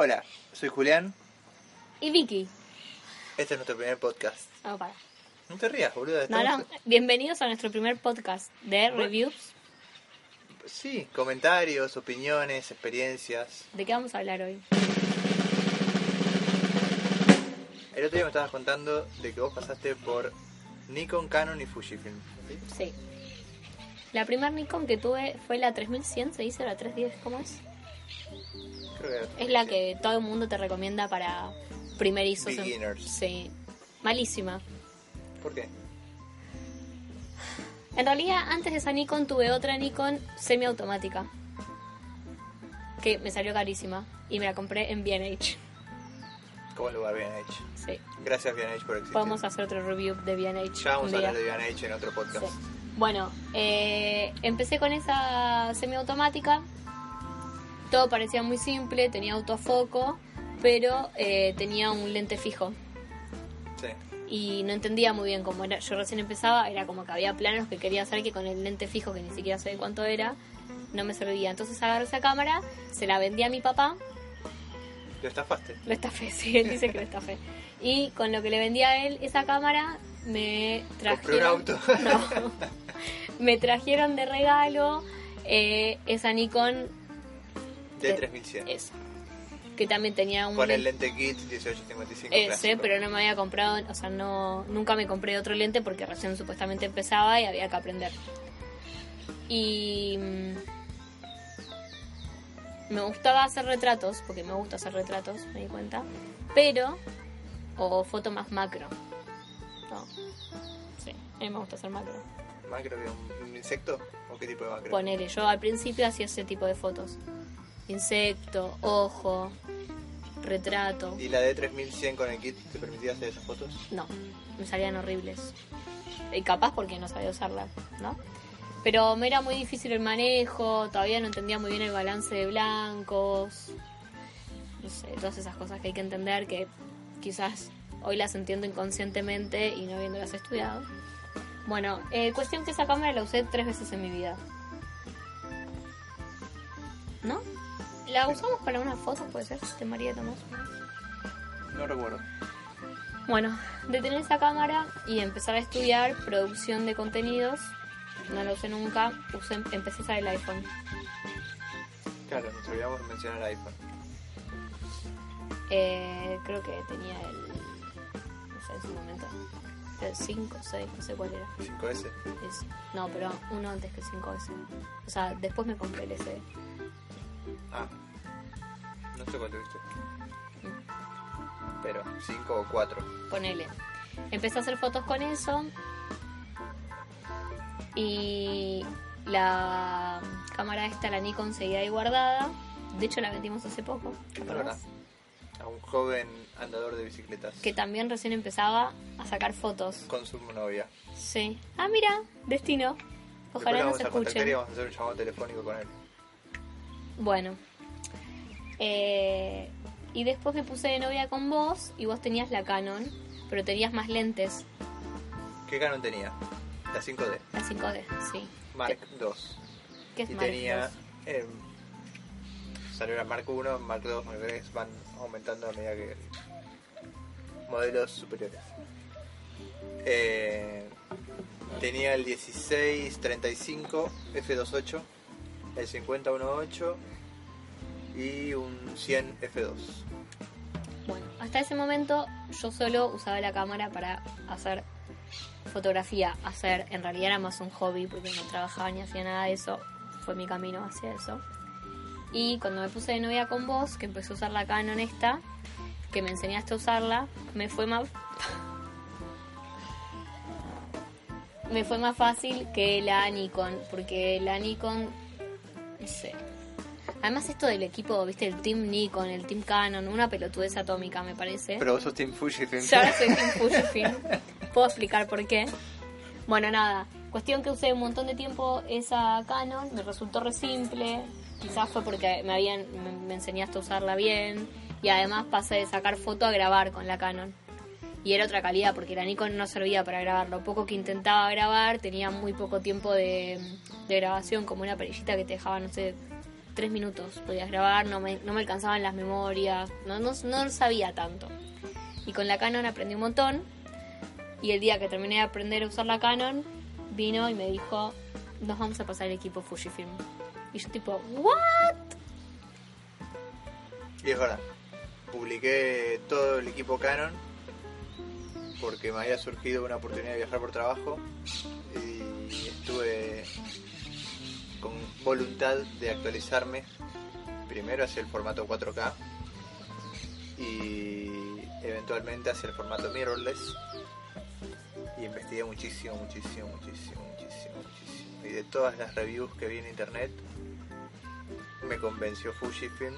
Hola, soy Julián. Y Vicky. Este es nuestro primer podcast. Oh, para. No te rías, boludo. No, no, bienvenidos a nuestro primer podcast de reviews. Sí, comentarios, opiniones, experiencias. ¿De qué vamos a hablar hoy? El otro día me estabas contando de que vos pasaste por Nikon, Canon y Fujifilm. ¿sí? Sí. La primer Nikon que tuve fue la 3100, se dice la 310, ¿cómo es? Creo que era Es la que todo el mundo te recomienda para primerizos. Beginners. Sí. Malísima. ¿Por qué? En realidad, antes de esa Nikon tuve otra Nikon semiautomática. Que me salió carísima. Y me la compré en B&H. Como el lugar B&H. Sí. Gracias B&H por existir. Podemos hacer otro review de B&H. Ya vamos a hablar de B&H en otro podcast. Sí. Bueno, eh, empecé con esa semiautomática. Todo parecía muy simple, tenía autofoco, pero eh, tenía un lente fijo. Sí. Y no entendía muy bien cómo era. Yo recién empezaba, era como que había planos que quería hacer que con el lente fijo, que ni siquiera sé cuánto era, no me servía. Entonces agarré esa cámara, se la vendí a mi papá, ¿Lo estafaste? lo estafé, sí, él dice que lo estafé. Y con lo que le vendí a él esa cámara, me Compré un trajeron... auto. No. me trajeron de regalo eh, esa Nikon, De 3100. esa, que también tenía un... Con el lente- kit 1855 ese, clásico. pero no me había comprado, o sea, no, nunca me compré otro lente porque recién supuestamente empezaba y había que aprender. Y mm, me gustaba hacer retratos, porque me gusta hacer retratos, me di cuenta, pero, o foto más macro. No, sí, a mí me gusta hacer macro. ¿Macro un, un insecto? ¿O qué tipo de macro? Ponele, yo al principio hacía ese tipo de fotos. Insecto, ojo, retrato. ¿Y la de 3100 con el kit te permitía hacer esas fotos? No, me salían horribles. Y capaz porque no sabía usarla, ¿no? Pero me era muy difícil el manejo, todavía no entendía muy bien el balance de blancos. No sé, todas esas cosas que hay que entender que quizás hoy las entiendo inconscientemente y no habiéndolas estudiado. Bueno, eh, cuestión que esa cámara la usé tres veces en mi vida. ¿No? La usamos para una foto, puede ser, de María Tomás. No recuerdo. Bueno, de tener esa cámara y empezar a estudiar producción de contenidos, no lo usé nunca, usé, empecé a usar el iPhone. Claro, nos olvidamos de mencionar iPhone. Eh, creo que tenía el, no sé, en su momento, el 5, 6, no sé cuál era. 5S. Es- no, pero uno antes que el 5S. O sea, después me compré el S. Ah. No sé cuál tuviste. Pero 5 o 4. Ponele. Empecé a hacer fotos con eso. Y la cámara esta, la Nikon, seguía ahí guardada. De hecho, la vendimos hace poco. A un joven andador de bicicletas. Que también recién empezaba a sacar fotos. Con su novia. Sí. Ah, mira, destino. Ojalá y escuchen. vamos a hacer un llamado telefónico con él. Bueno. Eh, y después me puse de novia con vos y vos tenías la Canon, pero tenías más lentes. ¿Qué Canon tenía? La 5D. La 5D, sí. Mark ¿Qué, II. qué es Y Mark tenía... II? eh, salió la Mark 1, Mark 2, Mark 3, van aumentando a medida que... Modelos superiores. Eh, tenía el 1635 F28, el 5018 y un 100 F2. Bueno, hasta ese momento yo solo usaba la cámara para hacer fotografía. Hacer, en realidad era más un hobby porque no trabajaba ni hacía nada de eso. Fue mi camino hacia eso. Y cuando me puse de novia con vos, que empecé a usar la Canon esta, que me enseñaste a usarla, me fue más... me fue más fácil que la Nikon, porque la Nikon, no sé, Además esto del equipo, viste, el Team Nikon, el Team Canon, una pelotudez atómica me parece. Pero vos sos Team Fujifilm. Yo ahora soy Team Fujifilm. Puedo explicar por qué. Bueno, nada. Cuestión que usé un montón de tiempo esa Canon, me resultó re simple. Quizás fue porque me habían me, me enseñaste a usarla bien. Y además pasé de sacar foto a grabar con la Canon. Y era otra calidad porque la Nikon no servía para grabar. Lo poco que intentaba grabar tenía muy poco tiempo de, de grabación, como una perillita que te dejaba, no sé, tres minutos. Podías grabar, no me, no me alcanzaban las memorias, no, no, no sabía tanto. Y con la Canon aprendí un montón. Y el día que terminé de aprender a usar la Canon, vino y me dijo, nos vamos a pasar el equipo Fujifilm. Y yo tipo, ¿what? Y es verdad. Publiqué todo el equipo Canon porque me había surgido una oportunidad de viajar por trabajo y estuve voluntad de actualizarme primero hacia el formato 4K y eventualmente hacia el formato mirrorless y investigué muchísimo, muchísimo, muchísimo, muchísimo, muchísimo y de todas las reviews que vi en internet me convenció Fujifilm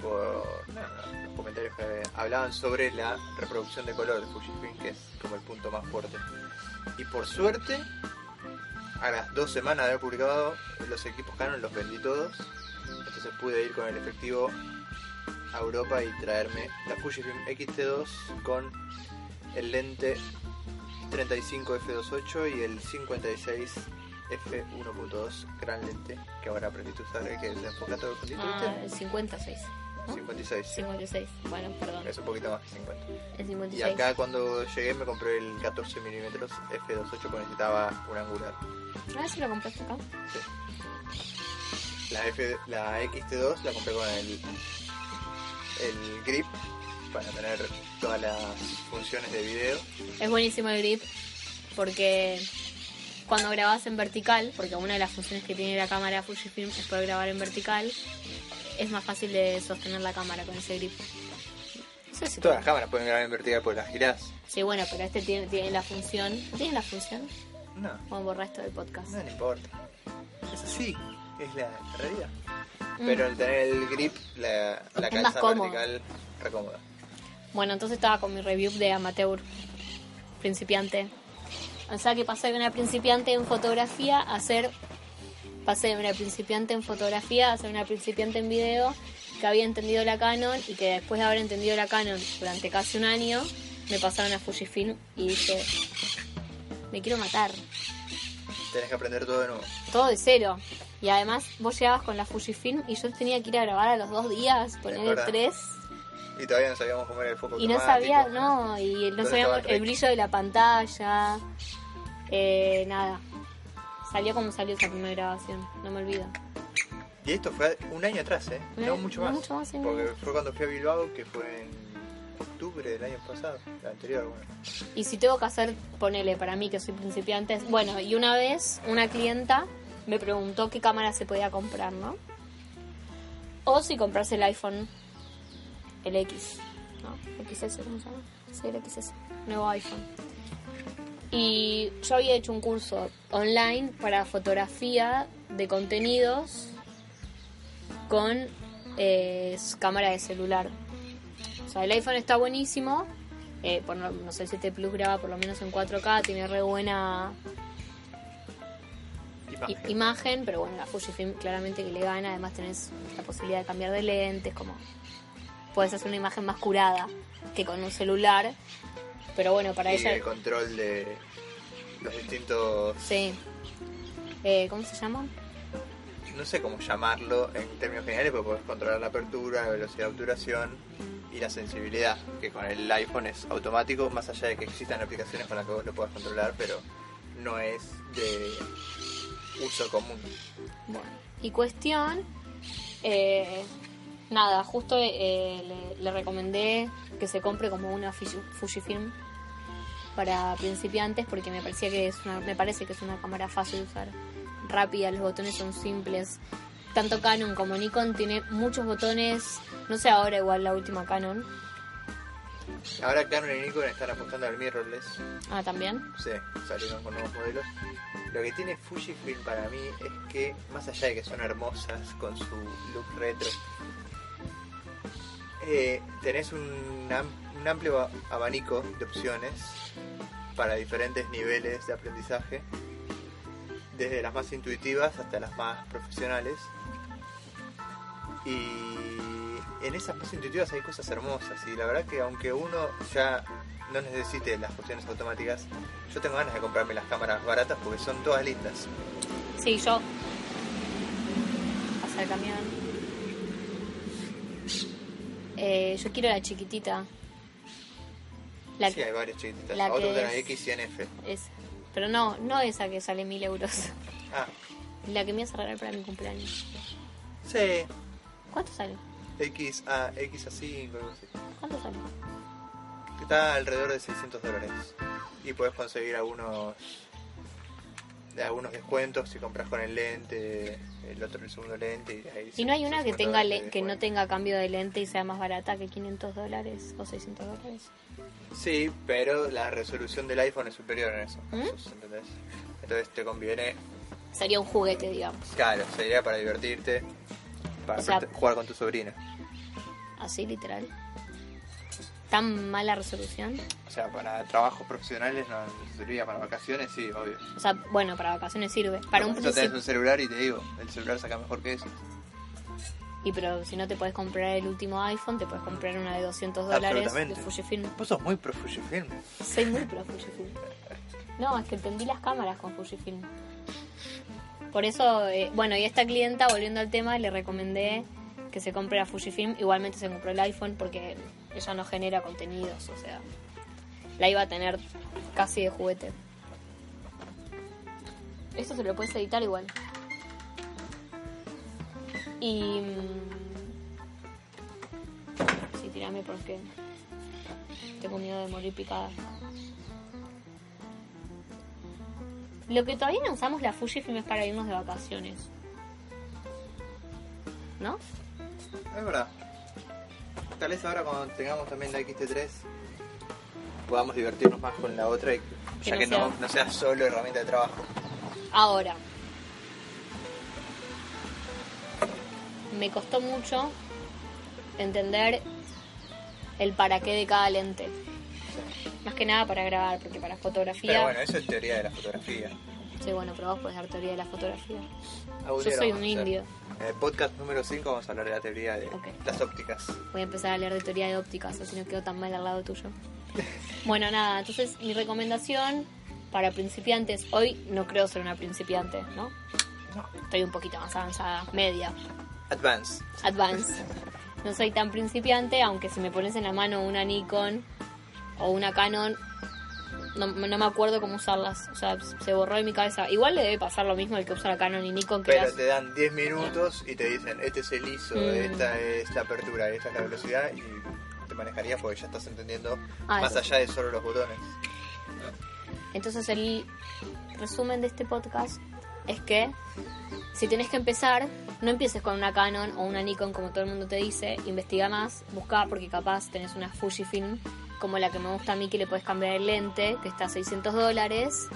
por los comentarios que hablaban sobre la reproducción de color de Fujifilm, que es como el punto más fuerte. Y por suerte, a las dos semanas de haber publicado los equipos Canon, los vendí todos. Entonces pude ir con el efectivo a Europa y traerme la Fujifilm X-T2 con el lente 35 f2.8 y el 56 f1.2 gran lente que ahora aprendiste a usar, que es el enfoca todo el Ah, el 56. ¿No? 56. 56. Bueno, perdón. Es un poquito más que 50. El 56. Y acá cuando llegué me compré el 14 mm f2.8 porque necesitaba un angular. Ah, si lo compraste acá. La, F, la XT2 la compré con el, el grip para tener todas las funciones de video. Es buenísimo el grip porque cuando grabas en vertical, porque una de las funciones que tiene la cámara Fujifilm es poder grabar en vertical, es más fácil de sostener la cámara con ese grip. No sé si Todas las cámaras pueden grabar en vertical porque las girás. Sí, bueno, pero este tiene, tiene la función. ¿Tiene la función? No, Vamos a borrar esto del podcast. no, no importa. Es así, es la realidad. Mm. Pero al tener el grip, la, la Es calza vertical recómoda. Bueno, entonces estaba con mi review de amateur, principiante. O sea que pasé de una principiante en fotografía a ser. Pasé de una principiante en fotografía a ser una principiante en video que había entendido la Canon y que después de haber entendido la Canon durante casi un año me pasaron a Fujifilm y dije, me quiero matar. Tenés que aprender todo de nuevo. Todo de cero. Y además vos llegabas con la Fujifilm y yo tenía que ir a grabar a los dos días, poner verdad. tres Y todavía no sabíamos cómo era el foco Y no sabía, no, y no ¿Dónde sabíamos el el brillo de la pantalla. Eh, nada. Salió como salió esa primera grabación, no me olvido. Y esto fue un año atrás, ¿eh? No mucho no más. mucho más, sí, porque no. fue cuando fui a Bilbao, que fue en octubre del año pasado, el anterior, bueno. Y si tengo que hacer, ponele para mí que soy principiante. Bueno, y una vez una clienta me preguntó qué cámara se podía comprar, ¿no? O si comprarse el iPhone, el X, ¿no? XS, ¿cómo se llama? Sí, el XS, nuevo iPhone. Y yo había hecho un curso online para fotografía de contenidos con eh, cámara de celular. O sea, el iPhone está buenísimo. eh, por, no, sé, el 7 Plus graba por lo menos en 4K, tiene re buena imagen, pero bueno, la Fujifilm claramente que le gana. Además tenés la posibilidad de cambiar de lentes, como puedes hacer una imagen más curada que con un celular. Pero bueno, para y ella... el control de los distintos, Sí. Eh, ¿Cómo se llama? no sé cómo llamarlo en términos generales, pero podés controlar la apertura, la velocidad de obturación y la sensibilidad, que con el iPhone es automático, más allá de que existan aplicaciones con las que vos lo puedas controlar, pero no es de uso común. Bueno, y cuestión, eh, nada, justo eh, le, le recomendé que se compre como una Fuji- Fujifilm para principiantes porque me parecía que es una, me parece que es una cámara fácil de usar, rápida, los botones son simples. Tanto Canon como Nikon tiene muchos botones, no sé ahora igual la última Canon, Ahora Canon y Nikon están apostando al mirrorless. Ah, también. Sí, salieron con nuevos modelos. Lo que tiene Fujifilm para mí es que, más allá de que son hermosas con su look retro, eh, tenés un, un amplio abanico de opciones para diferentes niveles de aprendizaje, desde las más intuitivas hasta las más profesionales. Y en esas más intuitivas hay cosas hermosas y la verdad que aunque uno ya no necesite las cuestiones automáticas, yo tengo ganas de comprarme las cámaras baratas porque son todas lindas. Sí, yo. Pasa el camión. Eh, yo quiero la chiquitita. La sí, hay varias chiquititas. la Otro que de la es- X y NF. es, pero no, no esa que sale mil euros. Ah, La que me vas a regalar para mi cumpleaños. sí. ¿Cuánto sale? X a X a 5, algo así. ¿Cuánto sale? Que está alrededor de 600 dólares. Y puedes conseguir algunos de algunos descuentos si compras con el lente, el otro el segundo lente. Y, ahí ¿Y no hay una que 50 tenga le- que no tenga cambio de lente y sea más barata que 500 dólares o 600 dólares? Sí, pero la resolución del iPhone es superior en eso. ¿Mm? ¿entendés? Entonces te conviene, Sería un juguete, digamos. claro, sería para divertirte, para O sea- jugar con tu sobrina. Así, literal. ¿Tan mala resolución? O sea, para trabajos profesionales no serviría, para vacaciones sí, obvio. O sea, bueno, para vacaciones sirve. Para un Eso tenés un celular y te digo, el celular saca mejor que eso. Y pero si no te puedes comprar el último iPhone, te puedes comprar una de 200 dólares de. Fujifilm. Vos sos muy pro Fujifilm. Soy muy pro Fujifilm. No, es que entendí las cámaras con Fujifilm. Por eso, eh, bueno, y a esta clienta, volviendo al tema, le recomendé que se compre la Fujifilm. Igualmente se compró el iPhone porque ella no genera contenidos, o sea, la iba a tener casi de juguete. Esto se lo puedes editar igual. Y... mm, Sí, tirame porque tengo miedo de morir picada. Lo que todavía no usamos la Fujifilm es para irnos de vacaciones. ¿No? Es verdad. Tal vez ahora cuando tengamos también la XT3 podamos divertirnos más con la otra y Que ya no que no, no sea solo herramienta de trabajo. Ahora. Me costó mucho entender el para qué de cada lente. Más que nada para grabar, porque para fotografía... Pero bueno, eso es teoría de la fotografía. Sí, bueno, pero vos podés dar teoría de la fotografía. Yo soy un indio. En el podcast número 5 vamos a hablar de la teoría de las ópticas. Voy a empezar a leer de teoría de ópticas, así no quedo tan mal al lado tuyo. Bueno, nada, entonces mi recomendación para principiantes, hoy no creo ser una principiante, ¿no? No. Estoy un poquito más avanzada, media, Advance. advanced. No soy tan principiante, aunque si me pones en la mano una Nikon o una Canon, no, no me acuerdo cómo usarlas. O sea, se borró de mi cabeza. Igual le debe pasar lo mismo al que usa la Canon y Nikon, que Pero las- te dan 10 minutos y te dicen, este es el ISO, Mm. esta es la apertura, esta es la velocidad y te manejarías porque ya estás entendiendo Ah, más allá de solo los botones. Entonces el resumen de este podcast es que si tenés que empezar, no empieces con una Canon o una Nikon como todo el mundo te dice, investiga más, busca porque capaz tenés una Fujifilm como la que me gusta a mí que le puedes cambiar el lente, que está a 600 dólares,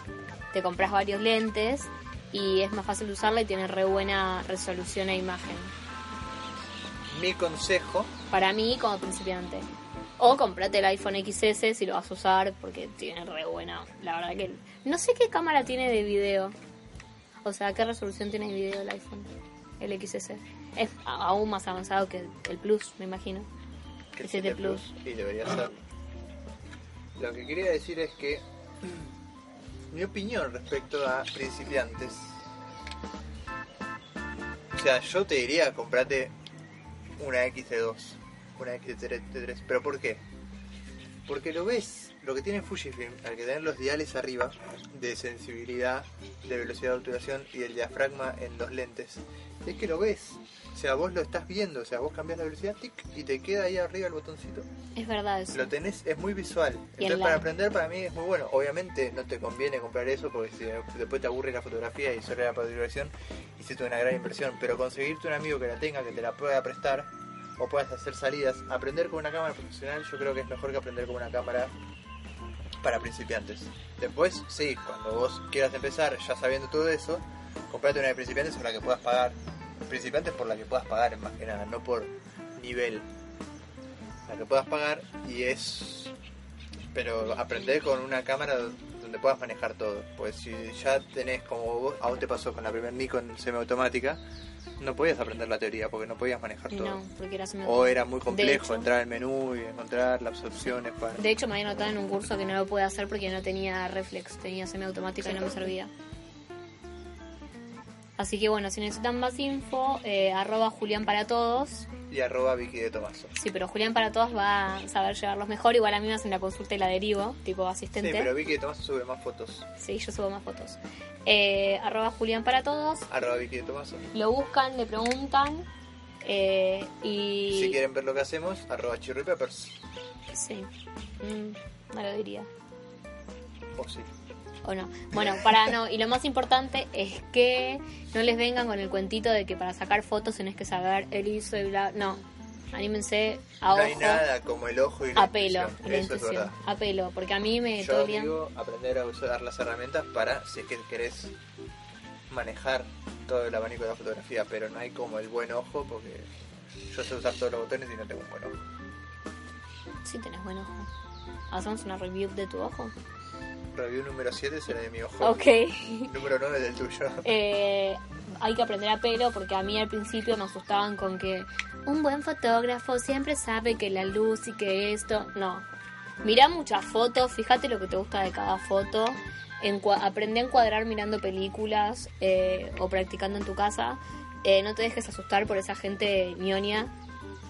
te compras varios lentes y es más fácil de usarla y tiene re buena resolución e imagen. Mi consejo, Para mí como principiante. O comprate el iPhone XS si lo vas a usar porque tiene re buena. La verdad que no sé qué cámara tiene de video. O sea, qué resolución tiene de video el iPhone, el XS. Es aún más avanzado que el Plus, me imagino. que El 7 Plus. y debería ser. Lo que quería decir es que mi opinión respecto a principiantes. O sea, yo te diría comprate una XT2, una XT3, pero ¿por qué? Porque lo ves, lo que tiene Fujifilm, al que tener los diales arriba de sensibilidad, de velocidad de obturación y el diafragma en los lentes, es que lo ves. O sea, vos lo estás viendo, o sea, vos cambias la velocidad tic, y te queda ahí arriba el botoncito. Es verdad eso. Lo tenés, es muy visual. Y Entonces la- para aprender para mí es muy bueno. Obviamente no te conviene comprar eso porque si después te aburre la fotografía y solo la fotografía hiciste una gran inversión. Pero conseguirte un amigo que la tenga, que te la pueda prestar o puedas hacer salidas, aprender con una cámara profesional yo creo que es mejor que aprender con una cámara para principiantes. Después, sí, cuando vos quieras empezar ya sabiendo todo eso, comprate una de principiantes por la que puedas pagar. Principiantes por la que puedas pagar, más que nada, no por nivel. La que puedas pagar y es... Pero aprender con una cámara donde puedas manejar todo. Pues si ya tenés como vos, aún te pasó con la primer Nikon semiautomática, no podías aprender la teoría porque no podías manejar Y todo. no, porque O era muy complejo hecho- entrar al menú y encontrar las opciones para... De hecho, me había notado en un curso que no lo pude hacer porque no tenía reflex, tenía semiautomática y no me servía. Así que bueno, si necesitan más info, eh, arroba Julián para todos. Y arroba Vicky de Tomaso. Sí, pero Julián para todos va a saber llevarlos mejor. Igual a mí me hacen la consulta y la derivo, tipo Sí, asistente. pero Vicky de Tomaso sube más fotos. Sí, yo subo más fotos. Eh, arroba Julián para todos. Arroba Vicky de Tomaso. Lo buscan, le preguntan. eh, y. Si quieren ver lo que hacemos, arroba Chirri Peppers. Sí. Mm, no lo diría. O sí. O no. Bueno, para no. Y lo más importante es que no les vengan con el cuentito de que para sacar fotos tenés que saber el ISO y bla. No. Anímense a No ojo, hay nada como el ojo y la a pelo. intuición. la es intuición. verdad. A pelo. Porque a mí me todo Yo día- digo aprender a usar las herramientas para si es que querés manejar todo el abanico de la fotografía, pero no hay como el buen ojo porque yo sé usar todos los botones y no tengo un buen ojo. Sí, tenés buen ojo. Hacemos una review de tu ojo. Review número 7 será de mi ojo. Ok. Número 9 del tuyo. Eh, hay que aprender a pelo porque a mí al principio me asustaban con que un buen fotógrafo siempre sabe que la luz y que esto. No. Mirá muchas fotos, fíjate lo que te gusta de cada foto. Aprende a encuadrar mirando películas eh, o practicando en tu casa. Eh, no te dejes asustar por esa gente ñoña,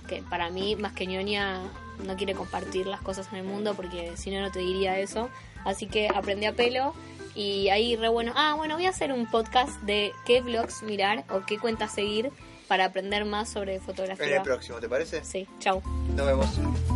que para mí, más que ñoña, no quiere compartir las cosas en el mundo porque si no, no te diría eso. Así que aprende a pelo y ahí re bueno. Ah, bueno, voy a hacer un podcast de qué vlogs mirar o qué cuentas seguir para aprender más sobre En fotografía. el próximo, ¿te parece? Sí, chau. Nos vemos.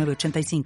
906985.